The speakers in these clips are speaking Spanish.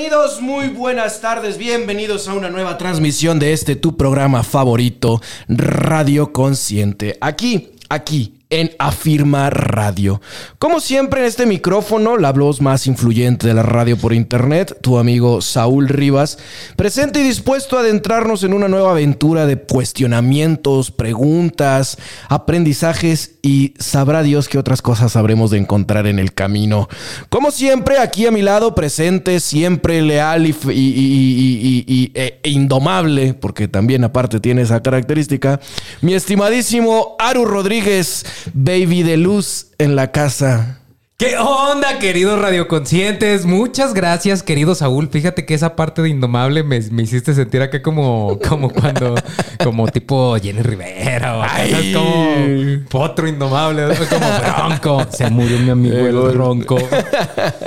Bienvenidos, muy buenas tardes, bienvenidos a una nueva transmisión de este tu programa favorito, Radio Consciente. Aquí, aquí, en Afirma Radio. Como siempre en este micrófono, la voz más influyente de la radio por internet, tu amigo Saúl Rivas, presente y dispuesto a adentrarnos en una nueva aventura de cuestionamientos, preguntas, aprendizajes y sabrá Dios qué otras cosas habremos de encontrar en el camino. Como siempre, aquí a mi lado, presente, siempre leal y, e, e indomable, porque también aparte tiene esa característica, mi estimadísimo Aru Rodríguez Baby de Luz en la casa. ¿Qué onda, queridos radioconscientes? Muchas gracias, querido Saúl. Fíjate que esa parte de Indomable me, hiciste sentir acá como, como cuando, como tipo Jenny Rivera o Ay. como Potro Indomable, como Bronco. Se murió mi amigo el Ronco.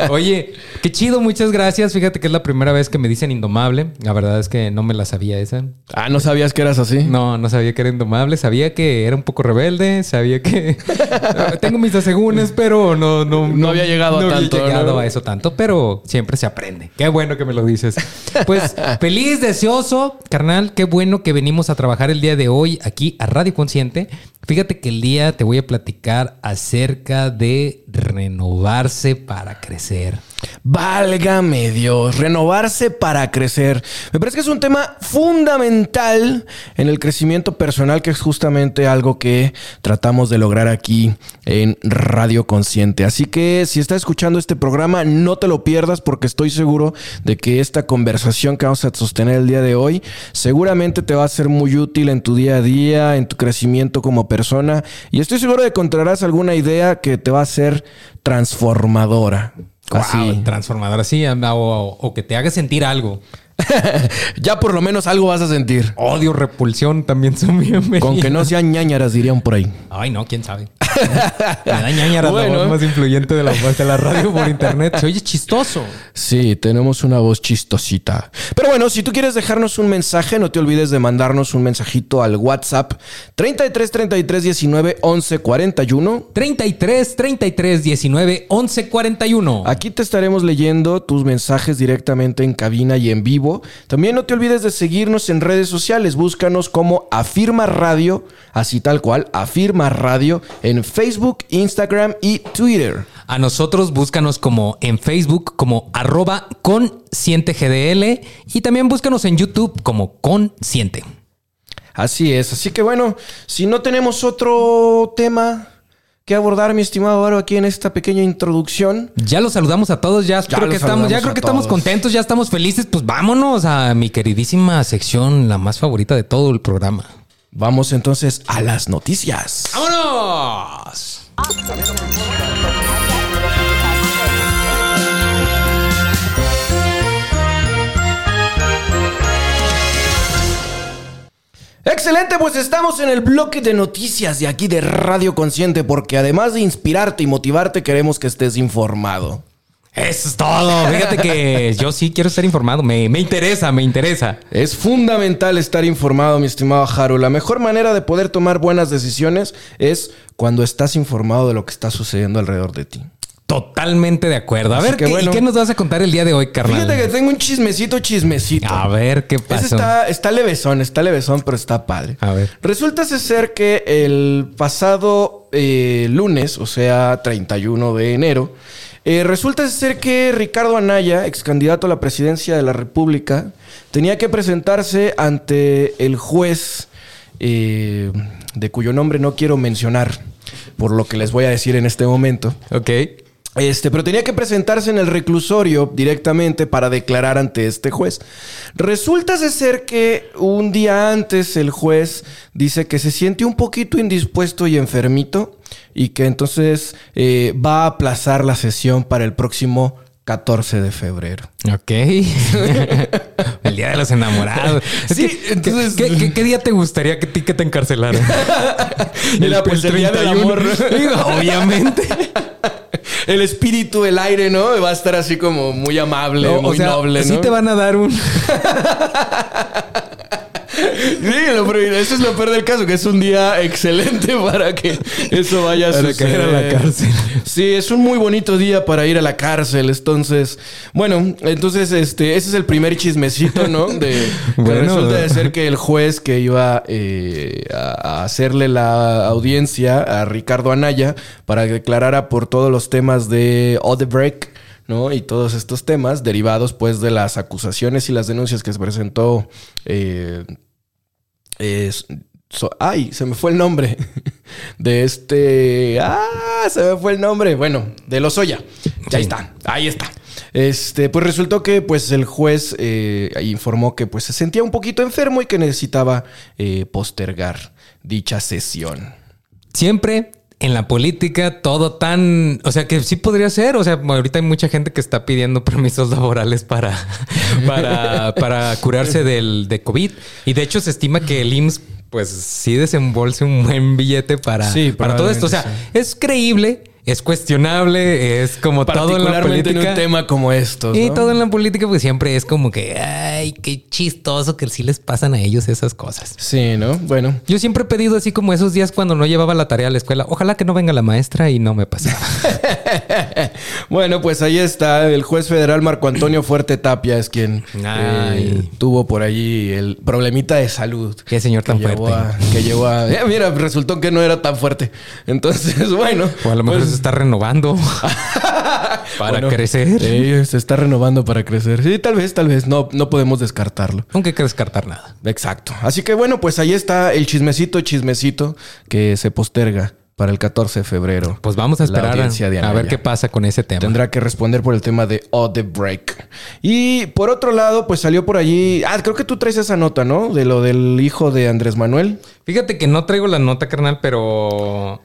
Oye, qué chido, muchas gracias. Fíjate que es la primera vez que me dicen Indomable. La verdad es que no me la sabía esa. Ah, ¿no sabías que eras así? No, no sabía que era Indomable. Sabía que era un poco rebelde, sabía que... Tengo mis asegúnes, pero no... no no, había llegado a tanto. No había llegado a eso tanto, pero siempre se aprende. Qué bueno que me lo dices. Pues feliz, deseoso, carnal. Qué bueno que venimos a trabajar el día de hoy aquí a Radio Consciente. Fíjate que el día te voy a platicar acerca de renovarse para crecer. Válgame Dios, renovarse para crecer. Me parece que es un tema fundamental en el crecimiento personal, que es justamente algo que tratamos de lograr aquí en Radio Consciente. Así que si estás escuchando este programa, no te lo pierdas porque estoy seguro de que esta conversación que vamos a sostener el día de hoy seguramente te va a ser muy útil en tu día a día, en tu crecimiento como persona y estoy seguro de que encontrarás alguna idea que te va a ser transformadora. Así. transformadora, sí, o, o, que te haga sentir algo. ya por lo menos algo vas a sentir. Odio, repulsión también son bienvenidas. Con que no sean ñañaras, dirían por ahí. Ay, no, quién sabe. Me da ñañaras la voz más influyente de la, de la radio por internet. Se oye chistoso. Sí, tenemos una voz chistosita. Pero bueno, si tú quieres dejarnos un mensaje, no te olvides de mandarnos un mensajito al WhatsApp 33 33 19 11 41. 33 33 19 11 41. Aquí te estaremos leyendo tus mensajes directamente en cabina y en vivo también no te olvides de seguirnos en redes sociales. Búscanos como Afirma Radio, así tal cual, Afirma Radio, en Facebook, Instagram y Twitter. A nosotros búscanos como en Facebook como arroba conscientegdl y también búscanos en YouTube como consciente. Así es, así que bueno, si no tenemos otro tema, que abordar, mi estimado Aro, aquí en esta pequeña introducción. Ya los saludamos a todos, ya, creo que estamos, ya creo que estamos contentos, ya estamos felices. Pues vámonos a mi queridísima sección, la más favorita de todo el programa. Vamos entonces a las noticias. ¡Vámonos! Excelente, pues estamos en el bloque de noticias de aquí de Radio Consciente porque además de inspirarte y motivarte queremos que estés informado. Eso es todo. Fíjate que yo sí quiero estar informado. Me, me, interesa, me interesa. Es fundamental estar informado, mi estimado Haru. La mejor manera de poder tomar buenas decisiones es cuando estás informado de lo que está sucediendo alrededor de ti. Totalmente de acuerdo. A ver, ¿qué, ¿y qué nos vas a contar el día de hoy, carnal? Fíjate que tengo un chismecito, chismecito. A ver, ¿qué pasa? Está, está levesón, está levesón, pero está padre. A ver. Resulta ser que el pasado eh, lunes, o sea, 31 de enero, eh, resulta ser que Ricardo Anaya, ex candidato a la presidencia de la República, tenía que presentarse ante el juez eh, de cuyo nombre no quiero mencionar, por lo que les voy a decir en este momento. Ok. Este, pero tenía que presentarse en el reclusorio directamente para declarar ante este juez. Resulta ser que un día antes el juez dice que se siente un poquito indispuesto y enfermito y que entonces eh, va a aplazar la sesión para el próximo 14 de febrero. Ok. el día de los enamorados. Sí, que, entonces- ¿qué, qué- qué día te gustaría que que te encarcelaran? Mira, pues, el día del amor. Digo, obviamente. El espíritu, el aire, ¿no? Va a estar así como muy amable, No, muy o sea, noble, ¿no? sí te van a dar un... Sí, lo peor- eso es lo peor del caso, que es un día excelente para que eso vaya a Para suceder. caer a la cárcel. Sí, es un muy bonito día para ir a la cárcel. Entonces, bueno, entonces este, ese es el primer chismecito, ¿no? De que Bueno. resulta de ser que el juez que iba eh, a, a hacerle la audiencia a Ricardo Anaya para que declarara por todos los temas de Odebrecht. ¿no? Y todos estos temas derivados pues de las acusaciones y las denuncias que se presentó eh, so- ay, se me fue el nombre de este. Ah, se me fue el nombre. Bueno, de Lozoya. Ya Sí. está, ahí está. Este, pues resultó que pues el juez eh, informó que pues se sentía un poquito enfermo y que necesitaba eh, postergar dicha sesión. Siempre en la política todo tan... O sea, que sí podría ser. O sea, ahorita hay mucha gente que está pidiendo permisos laborales para, para, para curarse del, de COVID. Y de hecho se estima que el IMSS pues sí desembolse un buen billete para, Sí, para todo esto. O sea, es creíble, es cuestionable, es como todo en la en política. un tema como estos. Y ¿no? todo en la política, pues siempre es como que, ay, qué chistoso que sí les pasan a ellos esas cosas. Sí, ¿no? Bueno. Yo siempre he pedido así como esos días cuando no llevaba la tarea a la escuela. Ojalá que no venga la maestra y no me pase. Bueno, pues ahí está. El juez federal Marco Antonio Fuerte Tapia es quien eh, tuvo por allí el problemita de salud. Qué señor tan que llevó fuerte. a- que llevó a... Eh, mira, resultó que no era tan fuerte. Entonces, bueno. O a lo mejor pues, se está renovando para bueno, crecer. sí, se está renovando para crecer. Sí, tal vez, tal vez. No, no podemos descartarlo. Nunca hay que descartar nada. Exacto. Así que bueno, pues ahí está el chismecito, chismecito que se posterga para el 14 de febrero. Pues vamos a esperar a, ver qué pasa con ese tema. Tendrá que responder por el tema de Odebrecht. Y por otro lado, pues salió por allí. Ah, creo que tú traes esa nota, ¿no? De lo del hijo de Andrés Manuel. Fíjate que no traigo la nota, carnal, pero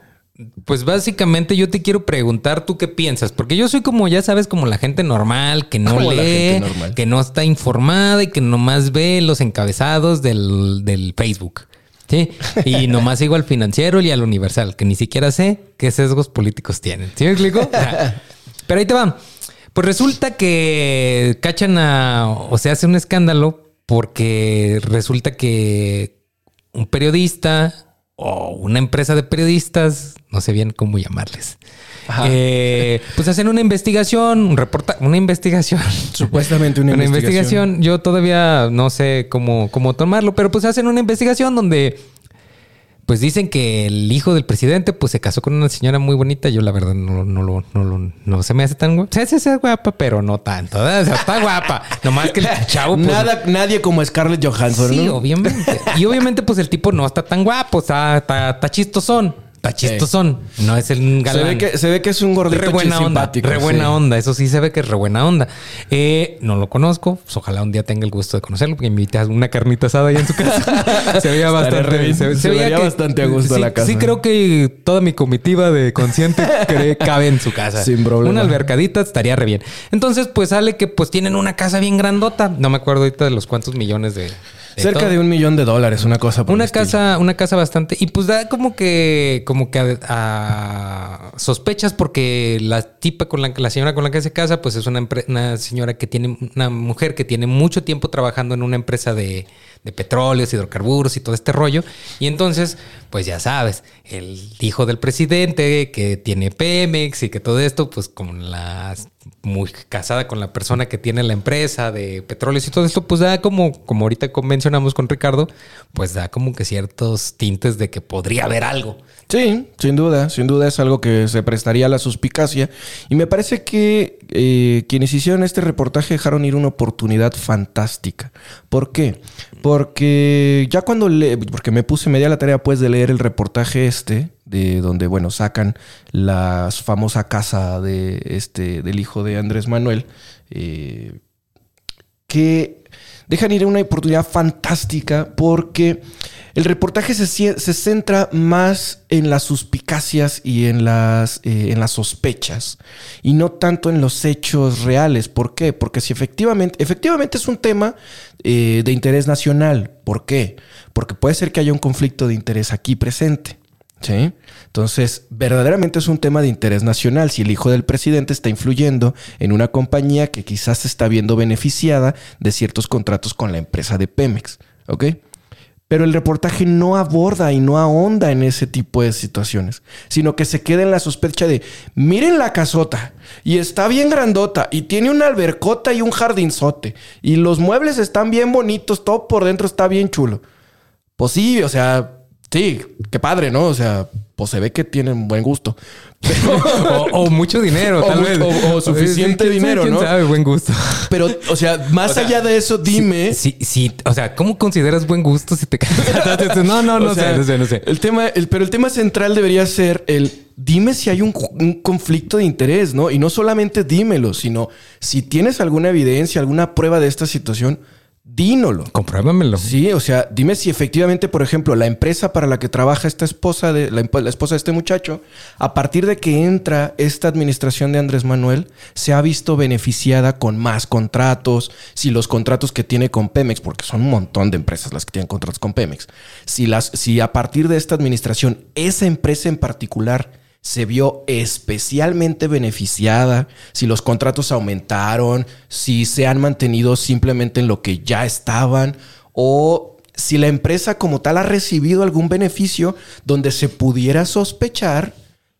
pues básicamente yo te quiero preguntar tú qué piensas, porque yo soy como ya sabes como la gente normal que no Como lee, que no está informada y que nomás ve los encabezados del, del Facebook. Sí, y nomás sigo al financiero y al universal, que ni siquiera sé qué sesgos políticos tienen. ¿Sí me explico? Pero ahí te va. Pues resulta que cachan a, o se hace un escándalo porque resulta que un periodista o una empresa de periodistas, no sé bien cómo llamarles, eh, pues hacen una investigación, un reporta, una investigación. Supuestamente una, Una investigación. investigación. Yo todavía no sé cómo, cómo tomarlo, pero pues hacen una investigación donde pues dicen que el hijo del presidente pues se casó con una señora muy bonita. Yo la verdad no, no, lo- no, lo- no se me hace tan guapa. Se hace guapa, pero no tanto. sea, está guapa. Nomás que el chavo pues, Nada, nadie como Scarlett Johansson, Sí, ¿no? obviamente. Y obviamente, pues el tipo no está tan guapo, está, está, está chistosón. Está chistosón. No es el Se galán. ve, que, se ve que es un gordito Re buena onda, re sí. buena onda. Eso sí se ve que es re buena onda. Eh, no lo conozco. Pues ojalá un día tenga el gusto de conocerlo, porque me a una carnita asada allá en su casa. se veía re bastante bien. Se, Se veía que- bastante a gusto sí, la casa. Sí, creo que toda mi comitiva de consciente cree- cabe en su casa. Sin problema. Una albercadita estaría re bien. Entonces, pues sale que pues tienen una casa bien grandota. No me acuerdo ahorita de los cuantos millones de. De Cerca todo. de un millón de dólares, una cosa por Una el casa, una casa bastante. Y pues da como que, como que a, a- sospechas porque la tipa con la la señora con la que se casa, pues es una, una señora que tiene, una mujer que tiene mucho tiempo trabajando en una empresa de, de petróleos, hidrocarburos y todo este rollo. Y entonces, pues ya sabes, el hijo del presidente que tiene Pemex y que todo esto, pues como la muy casada con la persona que tiene la empresa de petróleos y todo esto, pues da como, como ahorita convencionamos con Ricardo, pues da como que ciertos tintes de que podría haber algo. Sí, sin duda, sin duda es algo que se prestaría a la suspicacia. Y me parece que eh, quienes hicieron este reportaje dejaron ir una oportunidad fantástica. ¿Por qué? Porque ya cuando le, porque me puse media la tarea pues de leer el reportaje este, de donde, bueno, sacan la famosa casa de este, del hijo de Andrés Manuel, eh, que dejan ir una oportunidad fantástica porque el reportaje se, se centra más en las suspicacias y en las, eh, en las sospechas y no tanto en los hechos reales. ¿Por qué? Porque si efectivamente, efectivamente es un tema eh, de interés nacional. ¿Por qué? Porque puede ser que haya un conflicto de interés aquí presente. ¿Sí? Entonces, verdaderamente es un tema de interés nacional. Si el hijo del presidente está influyendo en una compañía que quizás se está viendo beneficiada de ciertos contratos con la empresa de Pemex. ¿Ok? Pero el reportaje no aborda y no ahonda en ese tipo de situaciones, sino que se queda en la sospecha de, miren la casota, y está bien grandota, y tiene una albercota y un jardinzote, y los muebles están bien bonitos, todo por dentro está bien chulo. Pues sí, o sea, Sí, qué padre, ¿no? O sea, pues se ve que tienen buen gusto. o, mucho dinero, tal vez. O, suficiente dinero, ¿no? sabe, buen gusto. Pero, o sea, más allá de eso, dime. Sí, sí, o sea, ¿cómo consideras buen gusto si te no, no, no sé, no sé, no sé. El tema, el, pero el tema central debería ser el dime si hay un, un, conflicto de interés, ¿no? Y no solamente dímelo, sino si tienes alguna evidencia, alguna prueba de esta situación dínolo. Compruébamelo. Sí, o sea, dime si efectivamente, por ejemplo, la empresa para la que trabaja esta esposa de la, esposa de este muchacho, a partir de que entra esta administración de Andrés Manuel, se ha visto beneficiada con más contratos, si los contratos que tiene con Pemex, porque son un montón de empresas las que tienen contratos con Pemex, si las si a partir de esta administración esa empresa en particular se vio especialmente beneficiada, si los contratos aumentaron, si se han mantenido simplemente en lo que ya estaban o si la empresa como tal ha recibido algún beneficio donde se pudiera sospechar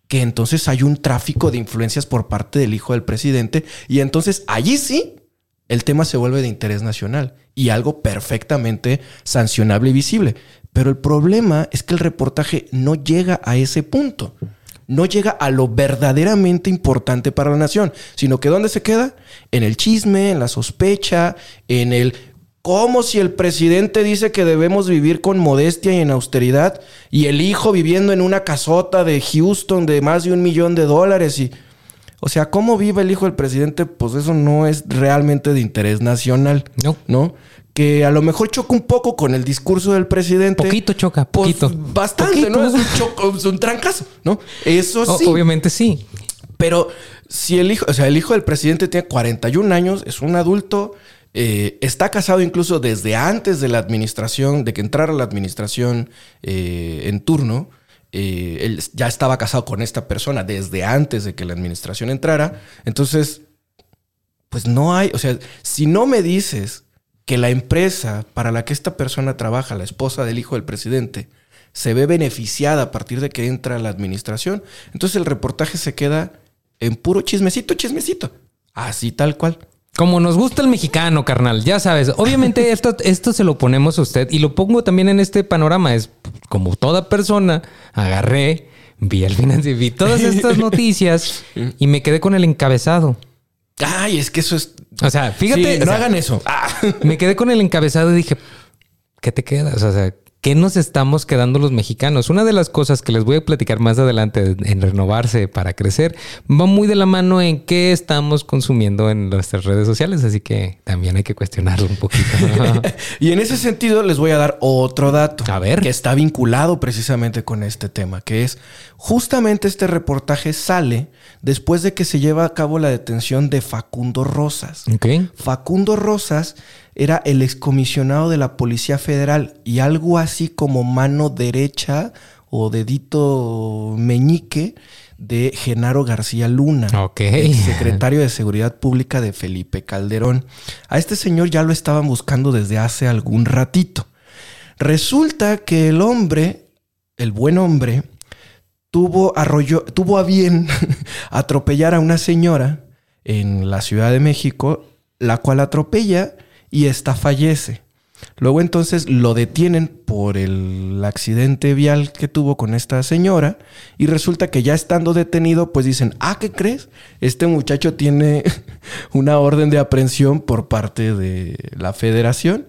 que entonces hay un tráfico de influencias por parte del hijo del presidente y entonces allí sí el tema se vuelve de interés nacional y algo perfectamente sancionable y visible. Pero el problema es que el reportaje no llega a ese punto no llega a lo verdaderamente importante para la nación, sino que ¿dónde se queda? En el chisme, en la sospecha, en el como si el presidente dice que debemos vivir con modestia y en austeridad y el hijo viviendo en una casota de Houston de más de un millón de dólares y... O sea, ¿cómo vive el hijo del presidente? Pues eso no es realmente de interés nacional. No. ¿No? Que a lo mejor choca un poco con el discurso del presidente. Poquito choca, pues, poquito. bastante, ¿no? Es un, choco, es un trancazo, ¿no? Eso sí. obviamente sí. Pero si el hijo, o sea, el hijo del presidente tiene 41 años, es un adulto, eh, está casado incluso desde antes de la administración, de que entrara la administración eh, en turno. Eh, él ya estaba casado con esta persona desde antes de que la administración entrara. Entonces, pues no hay, o sea, si no me dices que la empresa para la que esta persona trabaja, la esposa del hijo del presidente, se ve beneficiada a partir de que entra a la administración, entonces el reportaje se queda en puro chismecito, chismecito. Así tal cual. Como nos gusta el mexicano, carnal, ya sabes. Obviamente esto, esto se lo ponemos a usted y lo pongo también en este panorama. Es como toda persona, agarré, vi el financiero, vi todas estas noticias y me quedé con el encabezado. Ay, es que eso es. O sea, fíjate. no hagan eso. Ah. Me quedé con el encabezado y dije, ¿qué te quedas? O sea, ¿qué nos estamos quedando los mexicanos? Una de las cosas que les voy a platicar más adelante en renovarse para crecer va muy de la mano en qué estamos consumiendo en nuestras redes sociales, así que también hay que cuestionarlo un poquito. y en ese sentido les voy a dar otro dato. A ver. Que está vinculado precisamente con este tema, que es justamente este reportaje sale después de que se lleva a cabo la detención de Facundo Rosas. Facundo Rosas era el excomisionado de la Policía Federal y algo así como mano derecha o dedito meñique de Genaro García Luna, secretario de Seguridad Pública de Felipe Calderón. A este señor ya lo estaban buscando desde hace algún ratito. Resulta que el hombre, el buen hombre, tuvo, tuvo a bien atropellar a una señora en la Ciudad de México, la cual atropella y esta fallece. Luego entonces lo detienen por el accidente vial que tuvo con esta señora y resulta que ya estando detenido pues dicen, ah, ¿qué crees? Este muchacho tiene una orden de aprehensión por parte de la federación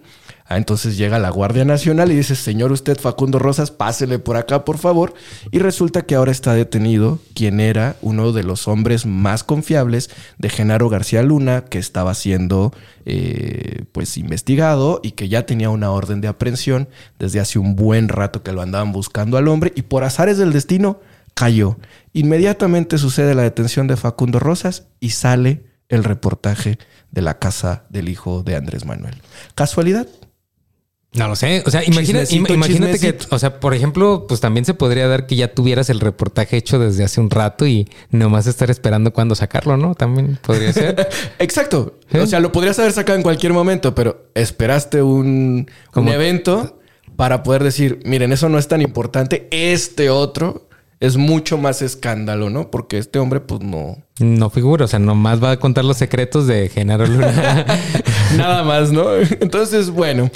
Ah, entonces llega la Guardia Nacional y dice, señor usted Facundo Rosas, pásele por acá, por favor. Y resulta que ahora está detenido quien era uno de los hombres más confiables de Genaro García Luna, que estaba siendo eh, pues investigado y que ya tenía una orden de aprehensión desde hace un buen rato que lo andaban buscando al hombre y por azares del destino cayó. Inmediatamente sucede la detención de Facundo Rosas y sale el reportaje de la casa del hijo de Andrés Manuel. ¿Casualidad? No lo sé. O sea, imagina- Chismecito, imagínate que, o sea, por ejemplo, pues también se podría dar que ya tuvieras el reportaje hecho desde hace un rato y nomás estar esperando cuándo sacarlo, ¿no? También podría ser. Exacto. O sea, lo podrías haber sacado en cualquier momento, pero esperaste un, un evento para poder decir, miren, eso no es tan importante, este otro es mucho más escándalo, ¿no? Porque este hombre, pues no. No figura, o sea, nomás va a contar los secretos de Genaro Luna. Nada más, ¿no? Entonces, bueno.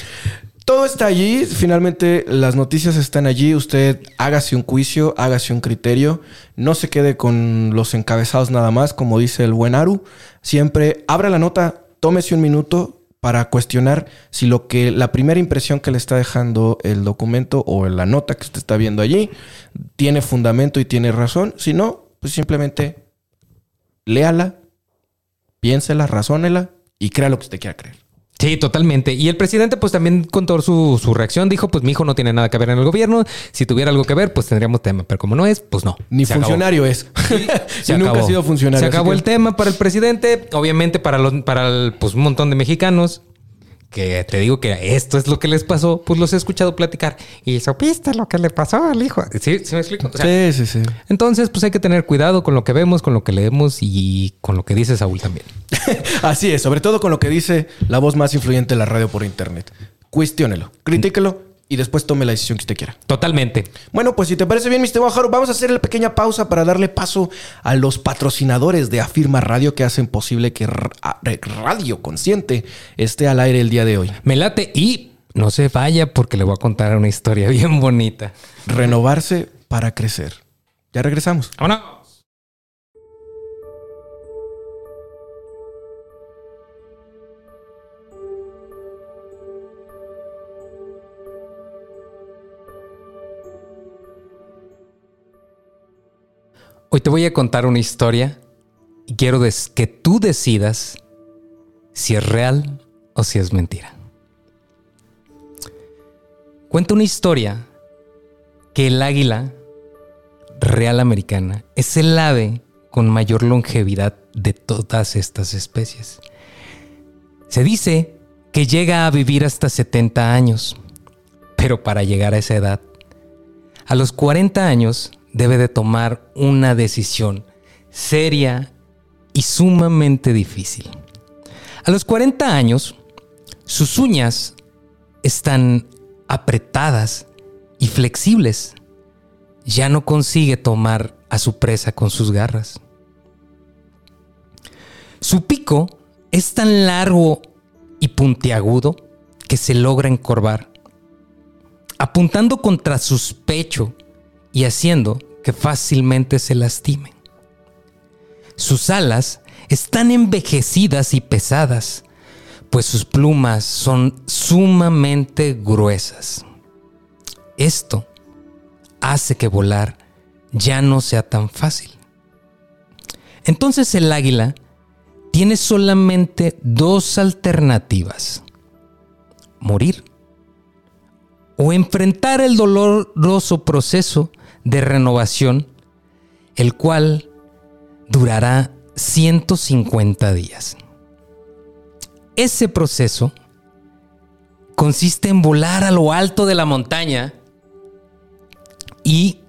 Todo está allí, finalmente las noticias están allí, usted hágase un juicio, hágase un criterio, no se quede con los encabezados nada más, como dice el buen Aru, siempre abra la nota, tómese un minuto para cuestionar si lo que la primera impresión que le está dejando el documento o la nota que usted está viendo allí tiene fundamento y tiene razón, si no, pues simplemente léala, piénsela, razónela y crea lo que usted quiera creer. Sí, totalmente. Y el presidente, pues también contó su, su reacción. Dijo: Pues mi hijo no tiene nada que ver en el gobierno. Si tuviera algo que ver, pues tendríamos tema. Pero como no es, pues no. Ni Se acabó. funcionario es. Se y nunca acabó. ha sido funcionario. Se acabó que- el tema para el presidente. Obviamente, para, los, para el, pues, un montón de mexicanos. Que te digo que esto es lo que les pasó. Pues los he escuchado platicar. Y supiste lo que le pasó al hijo. ¿Sí? ¿Sí me explico? O sea, Sí, sí, sí. Entonces, pues hay que tener cuidado con lo que vemos, con lo que leemos y con lo que dice Saúl también. Así es, sobre todo con lo que dice la voz más influyente de la radio por internet. Cuestiónelo, critíquelo y después tome la decisión que usted quiera. Totalmente. Bueno, pues si te parece bien, Mr. Guajaro, vamos a hacer la pequeña pausa para darle paso a los patrocinadores de Afirma Radio que hacen posible que Radio Consciente esté al aire el día de hoy. Me late y no se vaya porque le voy a contar una historia bien bonita. Renovarse para crecer. Ya regresamos. ¡Vámonos! Hoy te voy a contar una historia y quiero que tú decidas si es real o si es mentira. Cuenta una historia que el águila real americana es el ave con mayor longevidad de todas estas especies. Se dice que llega a vivir hasta 70 años, pero para llegar a esa edad, a los 40 años debe de tomar una decisión seria y sumamente difícil. A los 40 años, sus uñas están apretadas y flexibles. Ya no consigue tomar a su presa con sus garras. Su pico es tan largo y puntiagudo que se logra encorvar, apuntando contra sus pechos y haciendo que fácilmente se lastimen. Sus alas están envejecidas y pesadas, pues sus plumas son sumamente gruesas. Esto hace que volar ya no sea tan fácil. Entonces el águila tiene solamente dos alternativas. Morir o enfrentar el doloroso proceso de renovación, el cual durará 150 días. Ese proceso consiste en volar a lo alto de la montaña y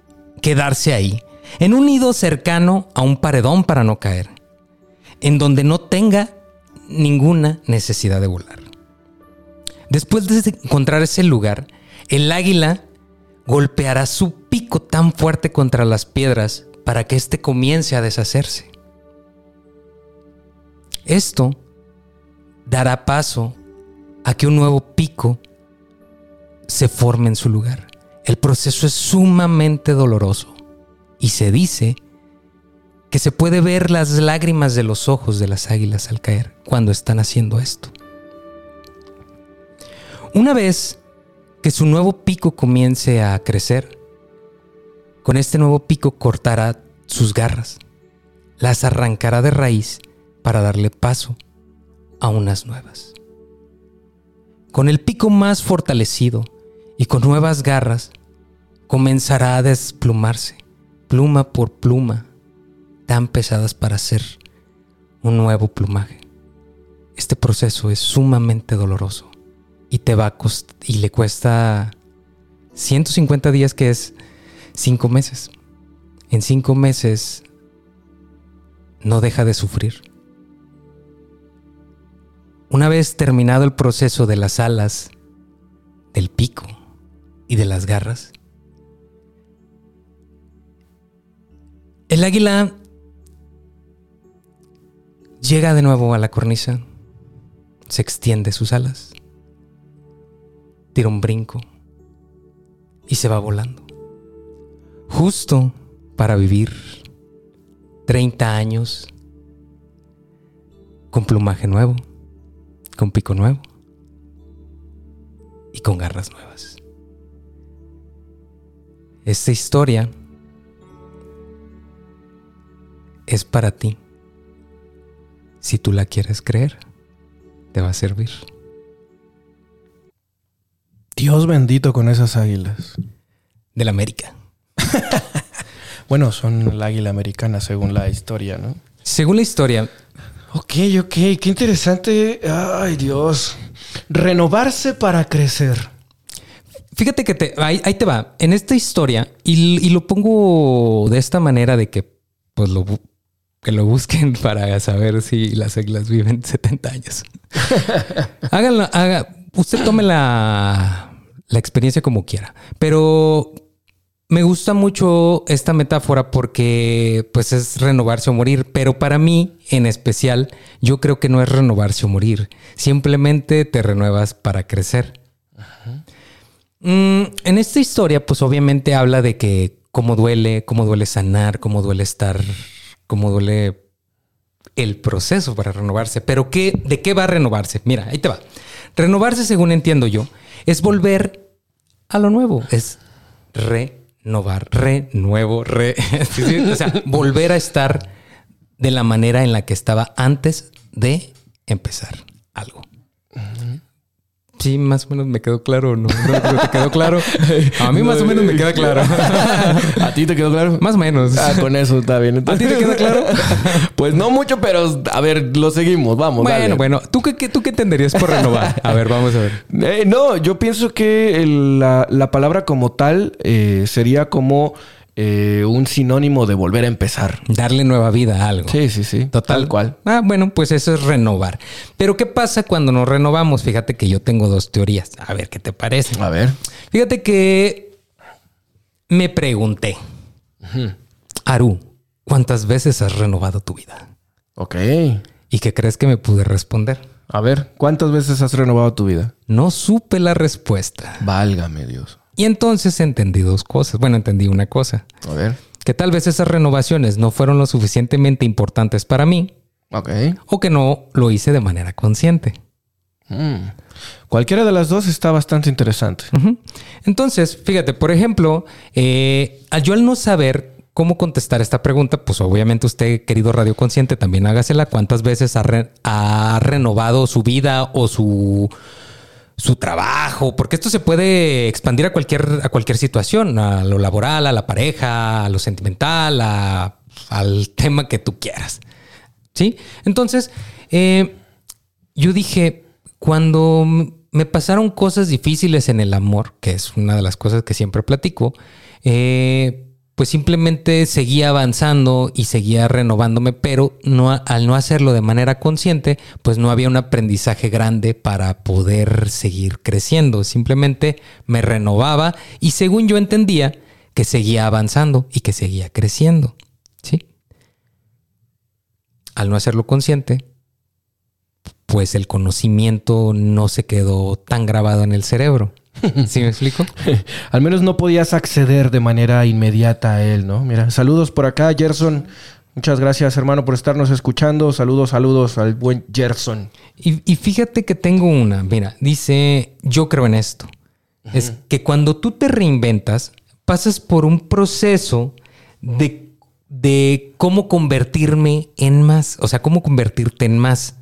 quedarse ahí, en un nido cercano a un paredón para no caer, en donde no tenga ninguna necesidad de volar. Después de encontrar ese lugar, el águila golpeará su pico tan fuerte contra las piedras para que éste comience a deshacerse. Esto dará paso a que un nuevo pico se forme en su lugar. El proceso es sumamente doloroso y se dice que se puede ver las lágrimas de los ojos de las águilas al caer cuando están haciendo esto. Una vez que su nuevo pico comience a crecer, con este nuevo pico cortará sus garras, las arrancará de raíz para darle paso a unas nuevas. Con el pico más fortalecido y con nuevas garras, comenzará a desplumarse, pluma por pluma, tan pesadas para hacer un nuevo plumaje. Este proceso es sumamente doloroso y te va y le cuesta 150 días que es 5 meses. En 5 meses no deja de sufrir. Una vez terminado el proceso de las alas, del pico y de las garras, el águila llega de nuevo a la cornisa, se extiende sus alas, tira un brinco y se va volando. Justo para vivir 30 años con plumaje nuevo, con pico nuevo y con garras nuevas. Esta historia es para ti. Si tú la quieres creer, te va a servir. Dios bendito con esas águilas. De la América. Bueno, son la águila americana según la historia, ¿no? Según la historia, Ok, ok, qué interesante. Ay, Dios. Renovarse para crecer. fíjate que te, ahí, ahí te va. En esta historia, y, y lo pongo de esta manera de que, pues, lo, que lo busquen para saber si las águilas viven 70 años. Háganlo, haga, usted tome la, la experiencia como quiera. Pero me gusta mucho esta metáfora porque pues es renovarse o morir, pero para mí en especial yo creo que no es renovarse o morir, simplemente te renuevas para crecer. Mm, en esta historia pues obviamente habla de que cómo duele, cómo duele sanar, cómo duele estar, cómo duele el proceso para renovarse, pero ¿qué, ¿de qué va a renovarse? Mira, ahí te va. Renovarse, según entiendo yo, es volver a lo nuevo, es renovar, renuevo, re. O sea, volver a estar de la manera en la que estaba antes de empezar algo. Sí, más o menos me quedó claro, ¿no? ¿No, ¿No te quedó claro? A mí más o menos me queda claro. ¿A ti te quedó claro? Más o menos. Ah, con eso está bien. ¿A ti te queda claro? pues no mucho, pero a ver, lo seguimos. Vamos, Bueno, dale. bueno, ¿tú qué, qué- ¿tú qué entenderías por renovar? A ver, vamos a ver. Eh, no, yo pienso que el- la, la palabra como tal eh, sería como eh, un sinónimo de volver a empezar. Darle nueva vida a algo. Sí, sí, sí. Total. Tal cual. Ah, bueno, pues eso es renovar. Pero ¿qué pasa cuando nos renovamos? Fíjate que yo tengo dos teorías. A ver qué te parece. A ver. Fíjate que me pregunté, Aru, ¿cuántas veces has renovado tu vida? Ok. ¿Y qué crees que me pude responder? A ver, ¿cuántas veces has renovado tu vida? No supe la respuesta. Válgame Dios. Y entonces entendí dos cosas. Bueno, entendí una cosa. A ver. Que tal vez esas renovaciones no fueron lo suficientemente importantes para mí Ok. o que no lo hice de manera consciente. Mm. Cualquiera de las dos está bastante interesante. Entonces, fíjate, por ejemplo, eh, al yo al no saber cómo contestar esta pregunta, pues obviamente usted, querido Radio Consciente, también hágasela. ¿Cuántas veces ha, re- ha renovado su vida o su, su trabajo? Porque esto se puede expandir a cualquier, a cualquier situación, a lo laboral, a la pareja, a lo sentimental, a- al tema que tú quieras. ¿Sí? Entonces, eh, yo dije, cuando me pasaron cosas difíciles en el amor, que es una de las cosas que siempre platico, eh, pues simplemente seguía avanzando y seguía renovándome, pero no, al no hacerlo de manera consciente, pues no había un aprendizaje grande para poder seguir creciendo. Simplemente me renovaba y según yo entendía que seguía avanzando y que seguía creciendo. ¿Sí? Al no hacerlo consciente, pues el conocimiento no se quedó tan grabado en el cerebro. ¿Sí me explico? Al menos no podías acceder de manera inmediata a él, ¿no? Mira, saludos por acá, Gerson. Muchas gracias, hermano, por estarnos escuchando. Saludos, saludos al buen Gerson. Y, y fíjate que tengo una, mira, dice, yo creo en esto. Es que cuando tú te reinventas, pasas por un proceso de, de cómo convertirme en más, o sea, cómo convertirte en más.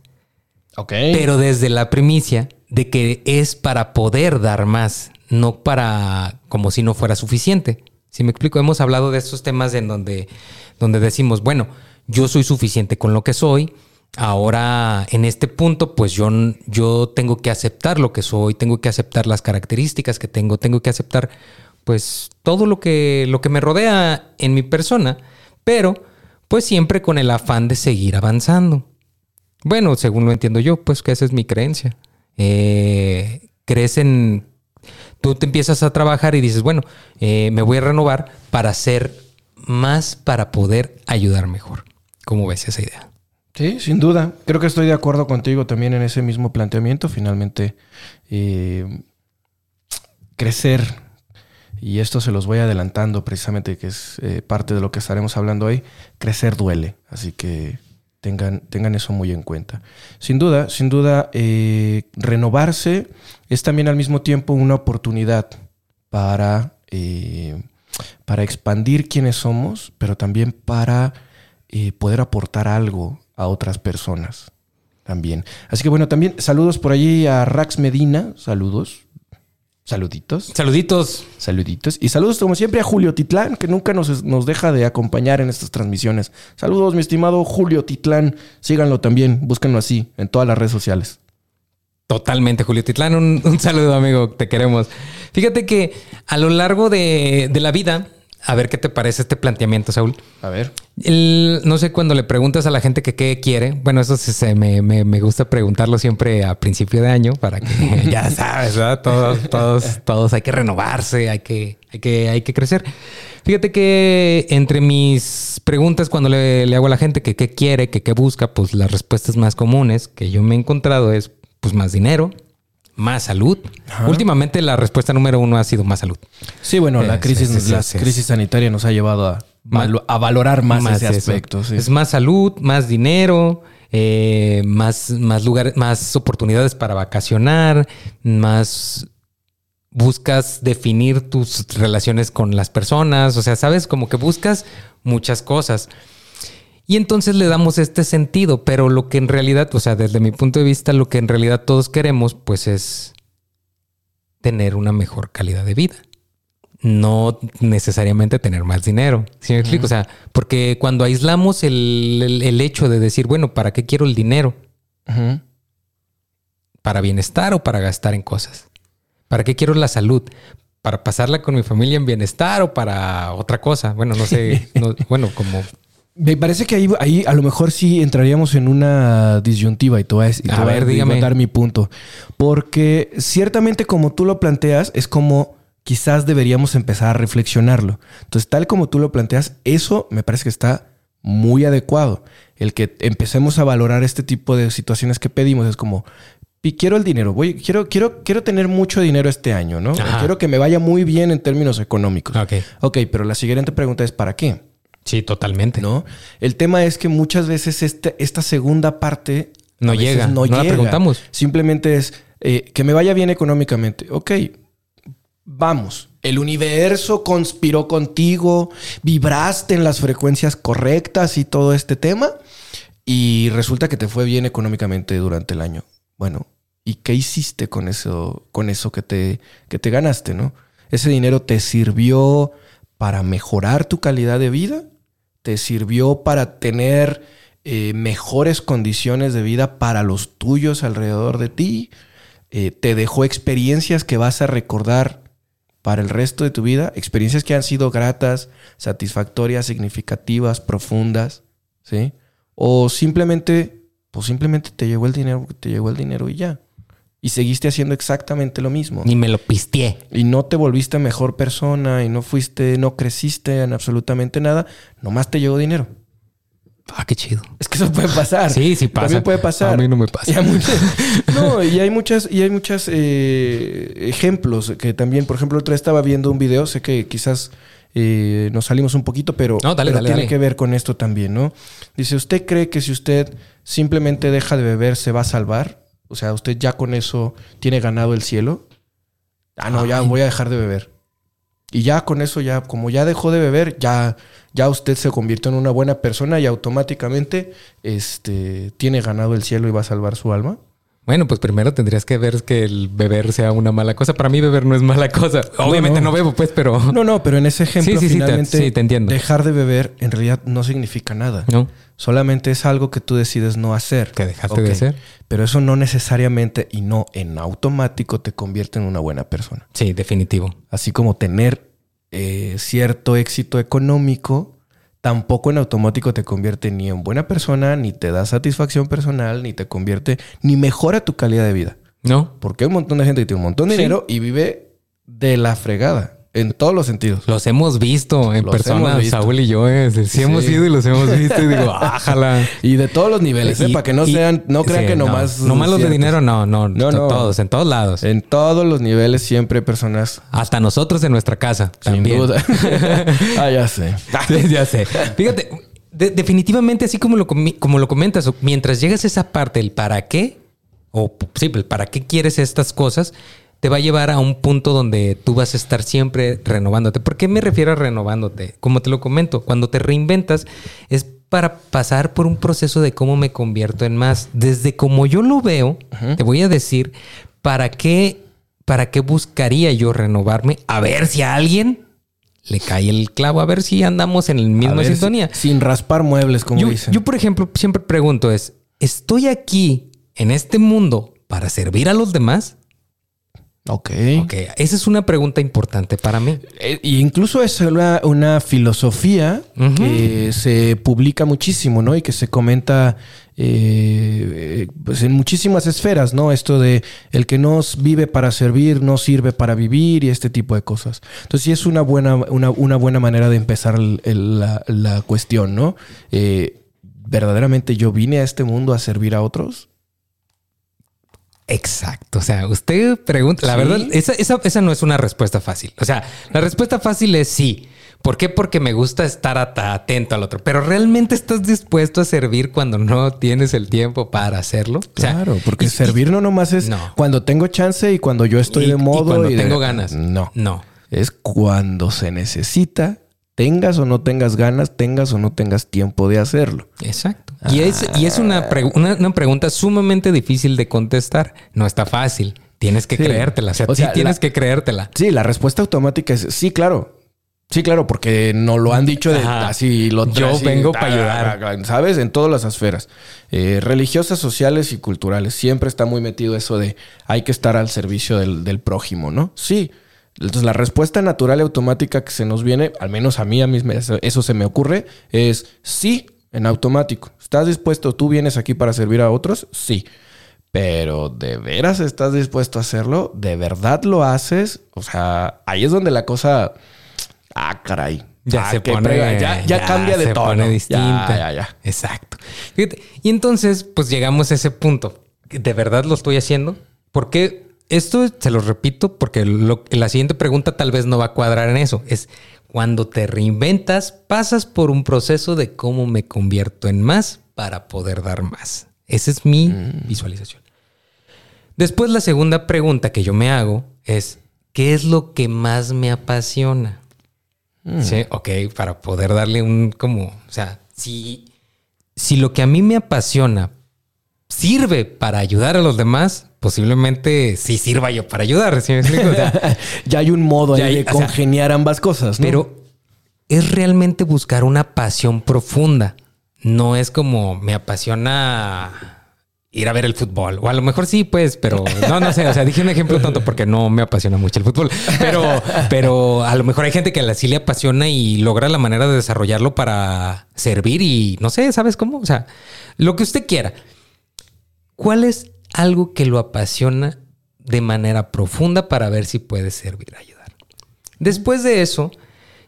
Ok. Pero desde la primicia de que es para poder dar más, no para como si no fuera suficiente. Si me explico, hemos hablado de estos temas en donde, donde decimos, bueno, yo soy suficiente con lo que soy. Ahora, en este punto, pues yo, yo tengo que aceptar lo que soy, tengo que aceptar las características que tengo, tengo que aceptar, pues, todo lo que, lo que me rodea en mi persona, pero, pues, siempre con el afán de seguir avanzando. Bueno, según lo entiendo yo, pues que esa es mi creencia. Eh, crees en... Tú te empiezas a trabajar y dices, bueno, eh, me voy a renovar para ser más, para poder ayudar mejor. ¿Cómo ves esa idea? Sí, sin duda. Creo que estoy de acuerdo contigo también en ese mismo planteamiento. Finalmente, eh, crecer, y esto se los voy adelantando precisamente, que es parte de lo que estaremos hablando hoy, crecer duele. Así que tengan, tengan eso muy en cuenta. Sin duda, sin duda, eh, renovarse es también al mismo tiempo una oportunidad para, eh, para expandir quiénes somos, pero también para eh, poder aportar algo a otras personas también. Así que bueno, también saludos por allí a Rax Medina, saludos. Saluditos. Saluditos. Saluditos. Y saludos como siempre a Julio Titlán, que nunca nos, nos, deja de acompañar en estas transmisiones. Saludos, mi estimado Julio Titlán. Síganlo también, búsquenlo así en todas las redes sociales. Totalmente, Julio Titlán. Un, un saludo, amigo. Te queremos. Fíjate que a lo largo de, de la vida, a ver qué te parece este planteamiento, Saúl. A ver. El, no sé, cuando le preguntas a la gente que qué quiere, bueno, eso se, se me, me, me, gusta preguntarlo siempre a principio de año para que ya sabes, ¿verdad? Todos, todos, todos hay que renovarse, hay que, hay que, hay que crecer. Fíjate que entre mis preguntas cuando le, le hago a la gente que qué quiere, que qué busca, pues las respuestas más comunes que yo me he encontrado es pues más dinero, más salud. Ajá. Últimamente la respuesta número uno ha sido más salud. Sí, bueno, la crisis, la crisis sanitaria nos ha llevado a, a valorar más, más ese aspecto. Es más salud, más dinero, eh, más, más lugares, más oportunidades para vacacionar, más buscas definir tus relaciones con las personas. O sea, sabes, como que buscas muchas cosas. Y entonces le damos este sentido, pero lo que en realidad, o sea, desde mi punto de vista, lo que en realidad todos queremos, pues es tener una mejor calidad de vida. No necesariamente tener más dinero. ¿Sí me explico? Uh -huh. O sea, porque cuando aislamos el, el, el, hecho de decir, bueno, ¿para qué quiero el dinero? Uh -huh. ¿Para bienestar o para gastar en cosas? ¿Para qué quiero la salud? ¿Para pasarla con mi familia en bienestar o para otra cosa? Bueno, no sé. no, bueno, como me parece que ahí, ahí, a lo mejor sí entraríamos en una disyuntiva y te voy a, y a, ver, dar mi punto. Porque ciertamente como tú lo planteas, es como quizás deberíamos empezar a reflexionarlo. Entonces, tal como tú lo planteas, eso me parece que está muy adecuado. El que empecemos a valorar este tipo de situaciones que pedimos es como, quiero el dinero, voy, quiero, quiero, quiero tener mucho dinero este año, ¿no? Ajá. Quiero que me vaya muy bien en términos económicos. Ok. Ok, pero la siguiente pregunta es, ¿para qué? Sí, totalmente. ¿No? El tema es que muchas veces este, esta segunda parte no llega. No, no llega. la preguntamos. Simplemente es eh, que me vaya bien económicamente. Ok, vamos. El universo conspiró contigo, vibraste en las frecuencias correctas y todo este tema. Y resulta que te fue bien económicamente durante el año. Bueno, ¿y qué hiciste con eso, con eso que te, que te ganaste, no? ¿Ese dinero te sirvió para mejorar tu calidad de vida? Te sirvió para tener eh, mejores condiciones de vida para los tuyos alrededor de ti, eh, te dejó experiencias que vas a recordar para el resto de tu vida, experiencias que han sido gratas, satisfactorias, significativas, profundas, ¿sí? O simplemente, pues simplemente te llegó el dinero, te llegó el dinero y ya. Y seguiste haciendo exactamente lo mismo. Ni me lo pisteé. Y no te volviste mejor persona y no fuiste, no creciste en absolutamente nada. Nomás te llegó dinero. Ah, qué chido. Es que eso puede pasar. Sí, sí pasa. También puede pasar. A mí no me pasa. Y muchas, no, y hay muchas, y hay muchas eh, ejemplos que también, por ejemplo, otra vez estaba viendo un video, sé que quizás eh, nos salimos un poquito, pero, No, dale, pero dale, tiene dale. que ver con esto también, ¿no? Dice, ¿usted cree que si usted simplemente deja de beber se va a salvar? O sea, ¿usted ya con eso tiene ganado el cielo? Ah, no, ya voy a dejar de beber. Y ya con eso, ya, como ya dejó de beber, ya, ya usted se convirtió en una buena persona y automáticamente este, tiene ganado el cielo y va a salvar su alma. Bueno, pues primero tendrías que ver que el beber sea una mala cosa. Para mí beber no es mala cosa. Obviamente no, no. bebo, pues, pero... No, no, pero en ese ejemplo, Sí, sí, sí, te- finalmente, sí, te entiendo. dejar de beber en realidad no significa nada. No, Solamente es algo que tú decides no hacer. que dejaste de hacer. Pero eso no necesariamente y no en automático te convierte en una buena persona. Sí, definitivo. Así como tener eh, cierto éxito económico, tampoco en automático te convierte ni en buena persona, ni te da satisfacción personal, ni te convierte, ni mejora tu calidad de vida. ¿No? Porque hay un montón de gente que tiene un montón de Sí. dinero y vive de la fregada, en todos los sentidos. Los hemos visto en Los persona, visto. Saúl y yo. eh, Sí, hemos ido y los hemos visto y digo, ájala. Y de todos los niveles, ¿eh? Para que no y- sean, no crean sí, que nomás. No, nomás los de dinero, no, no. No, no. Todos, en todos lados. En todos los niveles siempre hay personas. Hasta nosotros en nuestra casa. Sin también. duda. ah, ya sé. Ya sé. Fíjate, de- definitivamente, así como lo, como lo comentas, mientras llegas a esa parte, el para qué, o sí, el para qué quieres estas cosas, te va a llevar a un punto donde tú vas a estar siempre renovándote. ¿Por qué me refiero a renovándote? Como te lo comento, cuando te reinventas es para pasar por un proceso de cómo me convierto en más. Desde como yo lo veo, te voy a decir, ¿para qué, ¿para qué buscaría yo renovarme? A ver si a alguien le cae el clavo, a ver si andamos en la misma sintonía. Sin raspar muebles, como Yo, dicen. yo, por ejemplo, siempre pregunto es, ¿estoy aquí en este mundo para servir a los demás? Ok. Ok, esa es una pregunta importante para mí. Y incluso es una, una filosofía que se publica muchísimo, ¿no? Y que se comenta eh, eh, pues en muchísimas esferas, ¿no? Esto de el que no vive para servir, no sirve para vivir y este tipo de cosas. Entonces sí es una buena, una, una buena manera de empezar el- el- la, la cuestión, ¿no? Eh, ¿Verdaderamente yo vine a este mundo a servir a otros? Exacto. O sea, usted pregunta, la Sí. verdad, esa, esa, esa no es una respuesta fácil. O sea, la respuesta fácil es sí. ¿Por qué? Porque me gusta estar at- atento al otro. Pero ¿realmente estás dispuesto a servir cuando no tienes el tiempo para hacerlo? O sea, Claro, porque y- servir no nomás es No. cuando tengo chance y cuando yo estoy y- de y modo. cuando de- tengo ganas. No. No. Es cuando se necesita, tengas o no tengas ganas, tengas o no tengas tiempo de hacerlo. Exacto. Y es, y es una, pregu- una, una pregunta sumamente difícil de contestar. No está fácil. Tienes que Sí. creértela. O sea, O sí tienes la- que creértela. Sí, la respuesta automática es sí, claro. Sí, claro, porque no lo han dicho de Ajá. así lo Yo vengo para ayudar. ¿Sabes? En todas las esferas. Eh, religiosas, sociales y culturales. Siempre está muy metido eso de hay que estar al servicio del, del prójimo, ¿no? Sí. Entonces la respuesta natural y automática que se nos viene, al menos a mí, a mí eso se me ocurre, es sí, en automático. ¿Estás dispuesto? ¿Tú vienes aquí para servir a otros? Sí. Pero ¿de veras estás dispuesto a hacerlo? ¿De verdad lo haces? O sea, ahí es donde la cosa... Ah, caray. Ya Ah, se pone. Ya, ya cambia de se tono. pone distinta. Ya, ya, ya. Exacto. Fíjate, Y entonces, pues llegamos a ese punto. ¿De verdad lo estoy haciendo? Porque esto se lo repito, porque lo- la siguiente pregunta tal vez no va a cuadrar en eso. Es cuando te reinventas, pasas por un proceso de cómo me convierto en más para poder dar más. Esa es mi Mm. visualización. Después, la segunda pregunta que yo me hago es: ¿qué es lo que más me apasiona? Sí, ok, para poder darle un como, o sea, si, si lo que a mí me apasiona sirve para ayudar a los demás, posiblemente sí sirva yo para ayudar. ¿sí me explico? O sea, Ya hay un modo Ya ahí hay- de o sea, congeniar ambas cosas, ¿no? pero es realmente buscar una pasión profunda. No es como me apasiona ir a ver el fútbol. O a lo mejor sí, pues, pero no, no sé. O sea, dije un ejemplo tonto porque no me apasiona mucho el fútbol. Pero, pero a lo mejor hay gente que a la sí le apasiona y logra la manera de desarrollarlo para servir y no sé, ¿sabes cómo? O sea, lo que usted quiera. ¿Cuál es algo que lo apasiona de manera profunda para ver si puede servir a ayudar? Después de eso,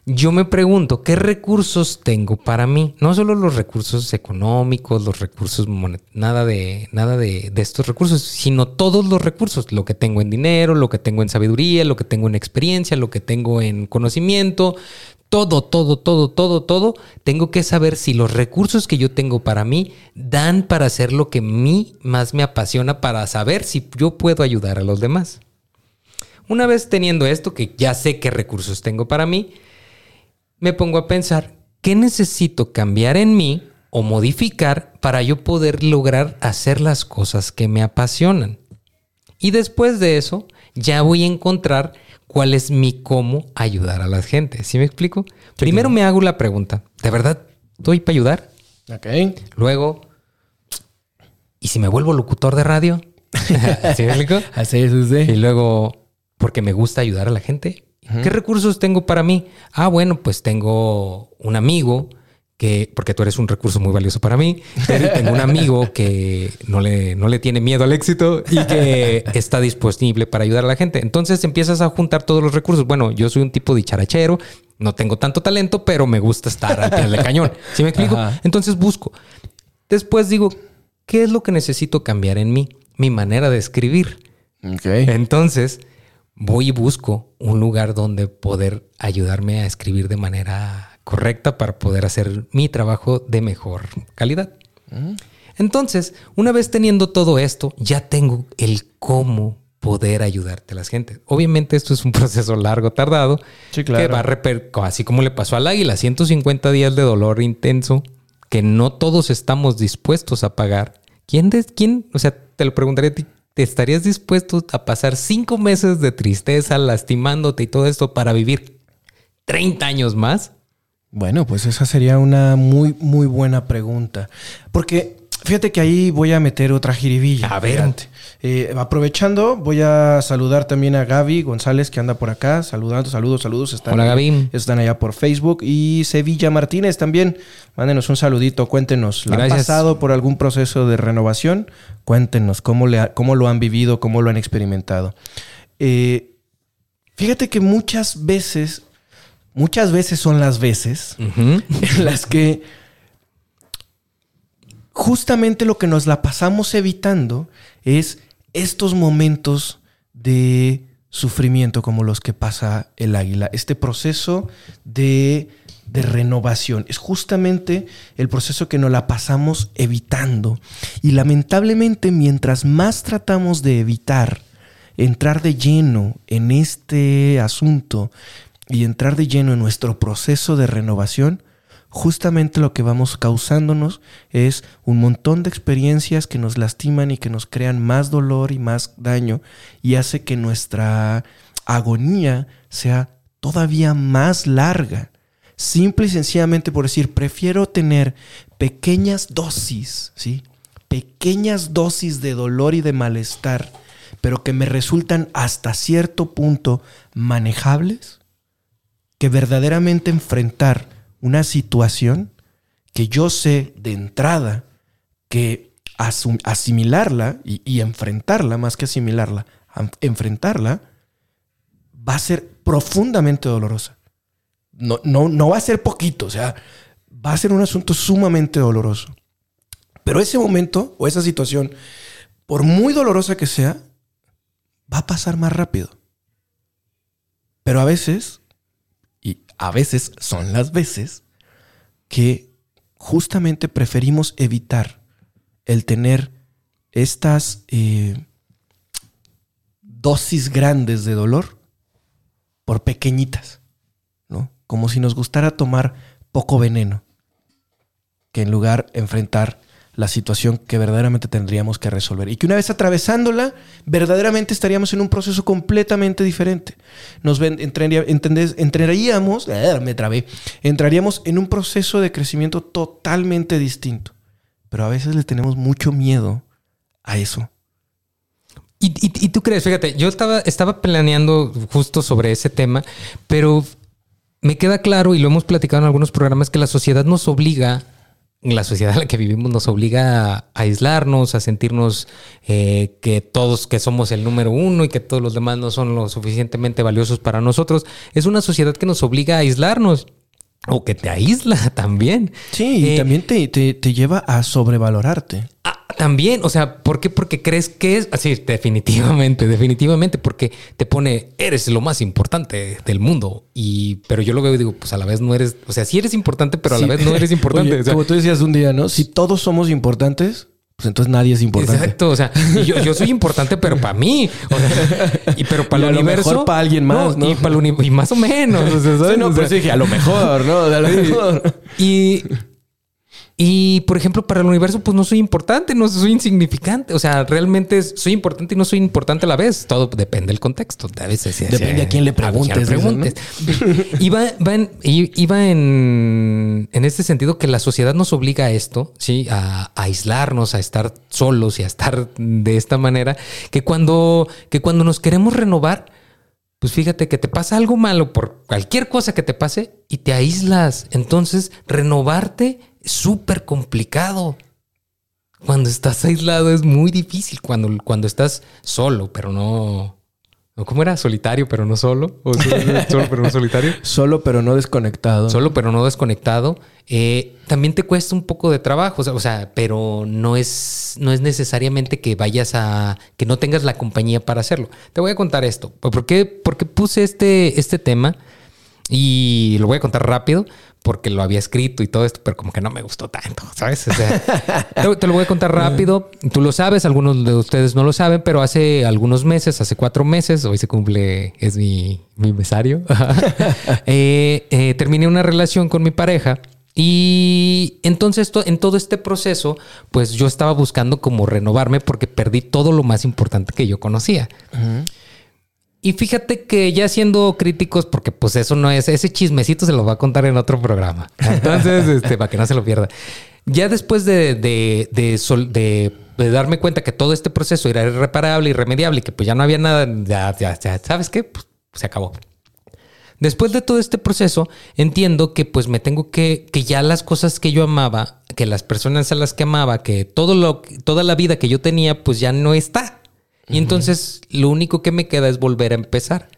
yo me pregunto, ¿qué recursos tengo para mí? No solo los recursos económicos, los recursos nada de nada de, de estos recursos, sino todos los recursos, lo que tengo en dinero, lo que tengo en sabiduría, lo que tengo en experiencia, lo que tengo en conocimiento, todo, todo, todo, todo, todo, tengo que saber si los recursos que yo tengo para mí dan para hacer lo que a mí más me apasiona, para saber si yo puedo ayudar a los demás. Una vez teniendo esto, que ya sé qué recursos tengo para mí, me pongo a pensar, ¿qué necesito cambiar en mí o modificar para yo poder lograr hacer las cosas que me apasionan? Y después de eso, ya voy a encontrar cuál es mi cómo ayudar a la gente. ¿Sí me explico? Primero me hago la pregunta, ¿de verdad estoy para ayudar? Ok. Luego, ¿y si me vuelvo locutor de radio? ¿Sí me explico? Así es, sí. Y luego, porque me gusta ayudar a la gente. ¿Qué recursos tengo para mí? Ah, bueno, pues tengo un amigo que, porque tú eres un recurso muy valioso para mí, pero tengo un amigo que no le, no le tiene miedo al éxito y que está disponible para ayudar a la gente. Entonces empiezas a juntar todos los recursos. Bueno, yo soy un tipo dicharachero, no tengo tanto talento, pero me gusta estar al pie del cañón. ¿Sí me explico? Ajá. Entonces busco. Después digo, ¿qué es lo que necesito cambiar en mí? Mi manera de escribir. Entonces, voy y busco un lugar donde poder ayudarme a escribir de manera correcta para poder hacer mi trabajo de mejor calidad. Entonces, una vez teniendo todo esto, ya tengo el cómo poder ayudarte a las gentes. Obviamente esto es un proceso largo, tardado, Sí, claro. que va a reper así como le pasó al águila, 150 días de dolor intenso que no todos estamos dispuestos a pagar. ¿Quién, de, quién, o sea, te lo preguntaría a ti, ¿te estarías dispuesto a pasar cinco meses de tristeza, lastimándote y todo esto para vivir 30 años más? Bueno, pues esa sería una muy, muy buena pregunta. Porque fíjate que ahí voy a meter otra jiribilla. A ver. Eh, aprovechando, voy a saludar también a Gaby González, que anda por acá. Saludando, saludos, saludos. Están Hola, Gaby. Están allá por Facebook. Y Sevilla Martínez también. Mándenos un saludito, cuéntenos. ¿La han pasado por algún proceso de renovación? Cuéntenos cómo, le ha- cómo lo han vivido, cómo lo han experimentado. Eh, fíjate que muchas veces, muchas veces son las veces en las que justamente lo que nos la pasamos evitando es estos momentos de sufrimiento como los que pasa el águila, este proceso de, de renovación. Es justamente el proceso que nos la pasamos evitando. Y lamentablemente mientras más tratamos de evitar entrar de lleno en este asunto y entrar de lleno en nuestro proceso de renovación, justamente lo que vamos causándonos es un montón de experiencias que nos lastiman y que nos crean más dolor y más daño y hace que nuestra agonía sea todavía más larga. Simple y sencillamente por decir, prefiero tener pequeñas dosis, ¿sí? Pequeñas dosis de dolor y de malestar, pero que me resultan hasta cierto punto manejables, que verdaderamente enfrentar una situación que yo sé de entrada que asimilarla y, enfrentarla, más que asimilarla, enfrentarla, va a ser profundamente dolorosa. No, no, no va a ser poquito, o sea, va a ser un asunto sumamente doloroso. Pero ese momento o esa situación, por muy dolorosa que sea, va a pasar más rápido. Pero a veces, a veces son las veces, que justamente preferimos evitar el tener estas eh, dosis grandes de dolor por pequeñitas, ¿no? Como si nos gustara tomar poco veneno, que en lugar enfrentar la situación que verdaderamente tendríamos que resolver. Y que una vez atravesándola, verdaderamente estaríamos en un proceso completamente diferente. Nos ven, entraría- entendés- entraríamos, eh, me trabé, entraríamos en un proceso de crecimiento totalmente distinto. Pero a veces le tenemos mucho miedo a eso. Y, y- tú crees, fíjate, yo estaba, estaba planeando justo sobre ese tema, pero me queda claro, y lo hemos platicado en algunos programas, que la sociedad nos obliga, la sociedad en la que vivimos nos obliga a aislarnos, a sentirnos eh, que todos, que somos el número uno y que todos los demás no son lo suficientemente valiosos para nosotros. Es una sociedad que nos obliga a aislarnos. O que te aísla también. Sí, y Eh, también te, te- te lleva a sobrevalorarte. También, o sea, ¿por qué? Porque crees que es así, definitivamente, definitivamente, porque te pone, eres lo más importante del mundo. Y, pero yo lo veo y digo, pues a la vez no eres, o sea, sí eres importante, pero a la Sí. vez no eres importante. Oye, o sea, como tú decías un día, ¿no? Si todos somos importantes, pues entonces nadie es importante. Exacto, o sea, yo, yo soy importante, pero para mí, o sea, y pero para el universo, mejor para alguien más, ¿no? Y para el y más o menos, o sea, ¿sabes? Sí, no, O por sea, eso dije, a lo mejor, ¿no? A lo mejor. Y, y por ejemplo, para el universo, pues no soy importante, no soy insignificante. O sea, realmente soy importante y no soy importante a la vez. Todo depende del contexto. A veces Depende a quién le a preguntes, preguntes. Iba, va en, iba en, en este sentido que la sociedad nos obliga a esto, ¿sí? A, a aislarnos, a estar solos y a estar de esta manera, que cuando, que cuando nos queremos renovar, pues fíjate que te pasa algo malo por cualquier cosa que te pase y te aíslas. Entonces, renovarte súper complicado. Cuando estás aislado es muy difícil. Cuando, cuando estás solo, pero no. ¿Cómo era? Solitario, pero no solo. O solo, pero no solitario. Solo, pero no desconectado. Solo, pero no desconectado. Eh, también te cuesta un poco de trabajo. O sea, o sea, pero no es, no es necesariamente que vayas a. que no tengas la compañía para hacerlo. Te voy a contar esto. ¿Por qué, por qué puse este, este tema? Y lo voy a contar rápido porque lo había escrito y todo esto, pero como que no me gustó tanto, ¿sabes? O sea, te, te lo voy a contar rápido. Tú lo sabes, algunos de ustedes no lo saben, pero hace algunos meses, hace cuatro meses, hoy se cumple, es mi, mi mesario, eh, eh, terminé una relación con mi pareja. Y entonces to- en todo este proceso, pues yo estaba buscando como renovarme porque perdí todo lo más importante que yo conocía. Y fíjate que ya siendo críticos, porque pues eso no es, ese chismecito se lo va a contar en otro programa. Entonces, este, para que no se lo pierda. Ya después de, de, de, sol- de- darme cuenta que todo este proceso era irreparable, irremediable y que pues ya no había nada, ya, ya, ya, ¿sabes qué? Pues se acabó. Después de todo este proceso, entiendo que pues me tengo que, que ya las cosas que yo amaba, que las personas a las que amaba, que todo lo, toda la vida que yo tenía, pues ya no está. Y entonces lo único que me queda es volver a empezar.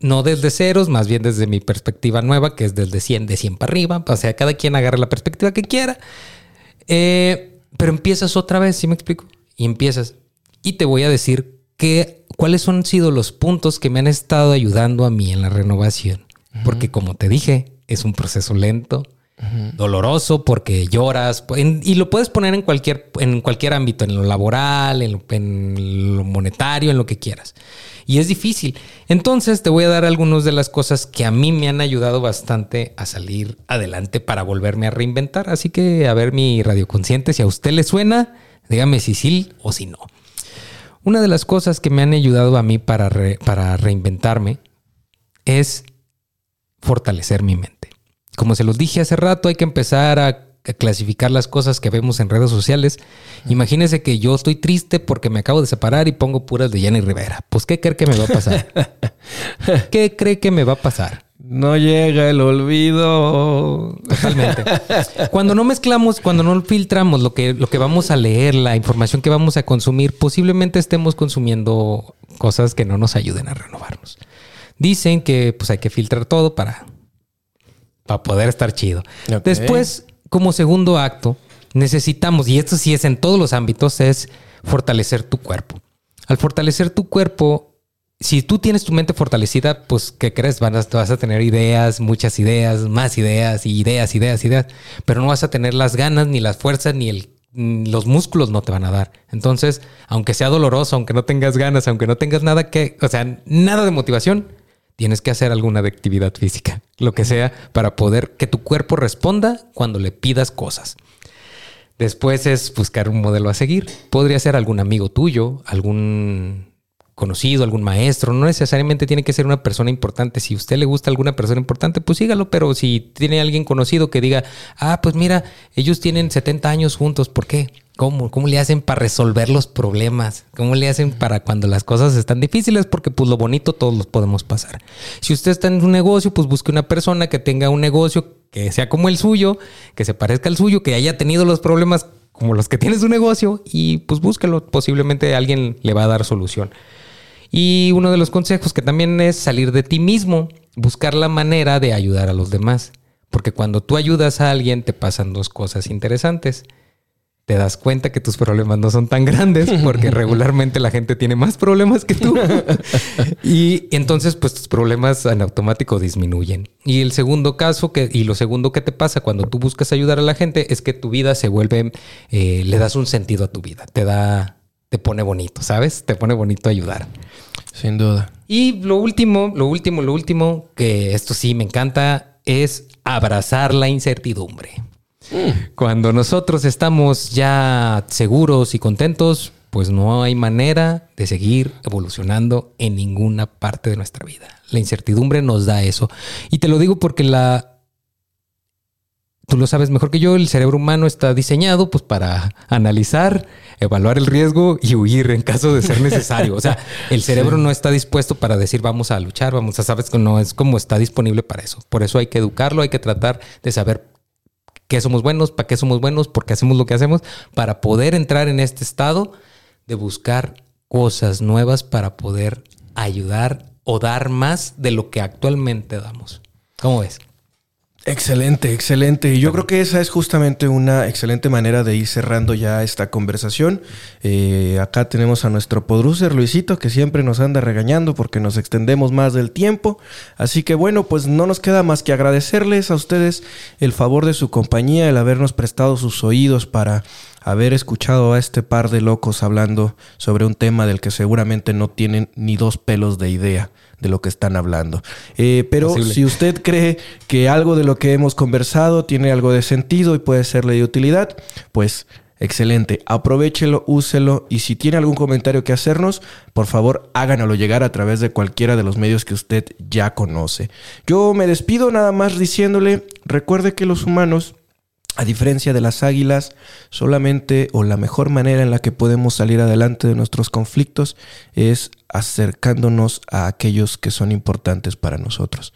No desde ceros, más bien desde mi perspectiva nueva, que es desde 100, de 100 para arriba. O sea, cada quien agarre la perspectiva que quiera. Eh, pero empiezas otra vez, ¿sí me explico? Y empiezas. Y te voy a decir que, cuáles han sido los puntos que me han estado ayudando a mí en la renovación. Porque como te dije, es un proceso lento, doloroso, porque lloras. y lo puedes poner en cualquier, en cualquier ámbito, en lo laboral, en lo, monetario, en lo que quieras. Y es difícil. Entonces te voy a dar algunas de las cosas que a mí me han ayudado bastante a salir adelante para volverme a reinventar. Así que a ver mi radioconsciente, si a usted le suena, dígame si sí o si no. Una de las cosas que me han ayudado a mí para, para reinventarme es fortalecer mi mente. Como se los dije hace rato, hay que empezar a clasificar las cosas que vemos en redes sociales. Imagínense que yo estoy triste porque me acabo de separar y pongo puras de Jenny Rivera. Pues, ¿qué cree que me va a pasar? ¿Qué cree que me va a pasar? No llega el olvido. Totalmente. Cuando no mezclamos, cuando no filtramos lo que, lo que vamos a leer, la información que vamos a consumir, posiblemente estemos consumiendo cosas que no nos ayuden a renovarnos. Dicen que pues hay que filtrar todo para, para poder estar chido. Después, como segundo acto, necesitamos, y esto sí es en todos los ámbitos, es fortalecer tu cuerpo. Al fortalecer tu cuerpo, si tú tienes tu mente fortalecida, pues, ¿qué crees? Vas a, vas a tener ideas, muchas ideas, más ideas, ideas, ideas, ideas, pero no vas a tener las ganas, ni las fuerzas, ni el, mm, los músculos no te van a dar. Entonces, aunque sea doloroso, aunque no tengas ganas, aunque no tengas nada que, o sea, nada de motivación, tienes que hacer alguna de actividad física, lo que sea, para poder que tu cuerpo responda cuando le pidas cosas. Después es buscar un modelo a seguir. Podría ser algún amigo tuyo, algún conocido, algún maestro. No necesariamente tiene que ser una persona importante. Si a usted le gusta alguna persona importante, pues sígalo. Pero si tiene alguien conocido que diga, ah, pues mira, ellos tienen 70 años juntos, ¿por qué? ¿Cómo? ¿Cómo le hacen para resolver los problemas? ¿Cómo le hacen para cuando las cosas están difíciles? Porque pues lo bonito todos los podemos pasar. Si usted está en un negocio, pues busque una persona que tenga un negocio que sea como el suyo, que se parezca al suyo, que haya tenido los problemas como los que tiene su negocio y pues búsquelo. Posiblemente alguien le va a dar solución. Y uno de los consejos que también es salir de ti mismo, buscar la manera de ayudar a los demás. Porque cuando tú ayudas a alguien te pasan dos cosas interesantes. te das cuenta que tus problemas no son tan grandes porque regularmente la gente tiene más problemas que tú. y entonces pues tus problemas en automático disminuyen. Y el segundo caso que, y lo segundo que te pasa cuando tú buscas ayudar a la gente es que tu vida se vuelve, eh, le das un sentido a tu vida, te da, te pone bonito, ¿sabes? Te pone bonito ayudar. Sin duda. Y lo último, lo último, lo último, que esto sí me encanta, es abrazar la incertidumbre. Cuando nosotros estamos ya seguros y contentos, pues no hay manera de seguir evolucionando en ninguna parte de nuestra vida. La incertidumbre nos da eso. Y te lo digo porque la... Tú lo sabes mejor que yo, el cerebro humano está diseñado pues para analizar, evaluar el riesgo y huir en caso de ser necesario. O sea, el cerebro no está dispuesto para decir vamos a luchar, vamos a sabes que no es como está disponible para eso. Por eso hay que educarlo, hay que tratar de saber qué somos buenos, para qué somos buenos, por qué hacemos lo que hacemos, para poder entrar en este estado de buscar cosas nuevas para poder ayudar o dar más de lo que actualmente damos. ¿Cómo ves? Excelente, excelente. Y yo creo que esa es justamente una excelente manera de ir cerrando ya esta conversación. Eh, acá tenemos a nuestro producer Luisito, que siempre nos anda regañando porque nos extendemos más del tiempo. Así que bueno, pues no nos queda más que agradecerles a ustedes el favor de su compañía, el habernos prestado sus oídos para haber escuchado a este par de locos hablando sobre un tema del que seguramente no tienen ni dos pelos de idea de lo que están hablando. Eh, pero si usted cree que algo de lo que hemos conversado tiene algo de sentido y puede serle de utilidad, pues excelente. Aprovechelo, úselo y si tiene algún comentario que hacernos, por favor háganlo llegar a través de cualquiera de los medios que usted ya conoce. Yo me despido nada más diciéndole, recuerde que los humanos a diferencia de las águilas, solamente o la mejor manera en la que podemos salir adelante de nuestros conflictos es acercándonos a aquellos que son importantes para nosotros.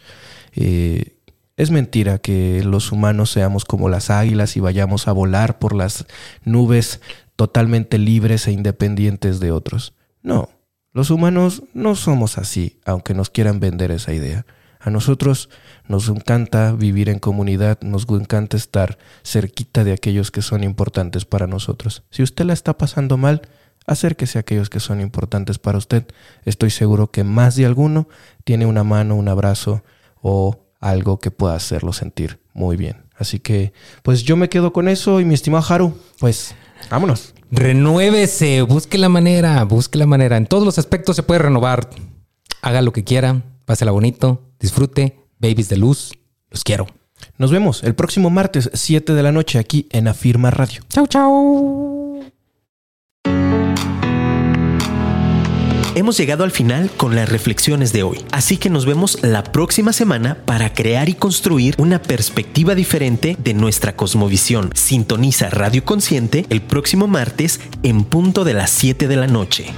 Eh, es mentira que los humanos seamos como las águilas y vayamos a volar por las nubes totalmente libres e independientes de otros. No, los humanos no somos así, aunque nos quieran vender esa idea. A nosotros nos encanta vivir en comunidad, nos encanta estar cerquita de aquellos que son importantes para nosotros. Si usted la está pasando mal, acérquese a aquellos que son importantes para usted. Estoy seguro que más de alguno tiene una mano, un abrazo o algo que pueda hacerlo sentir muy bien. Así que, pues yo me quedo con eso y mi estimado Haru, pues vámonos. Renuévese, busque la manera, busque la manera. En todos los aspectos se puede renovar. Haga lo que quiera, pásela bonito, disfrute, babies de luz, los quiero. Nos vemos el próximo martes, 7 de la noche, aquí en Afirma Radio. Chau, chau. Hemos llegado al final con las reflexiones de hoy, así que nos vemos la próxima semana para crear y construir una perspectiva diferente de nuestra cosmovisión. Sintoniza Radio Consciente el próximo martes en punto de las 7 de la noche.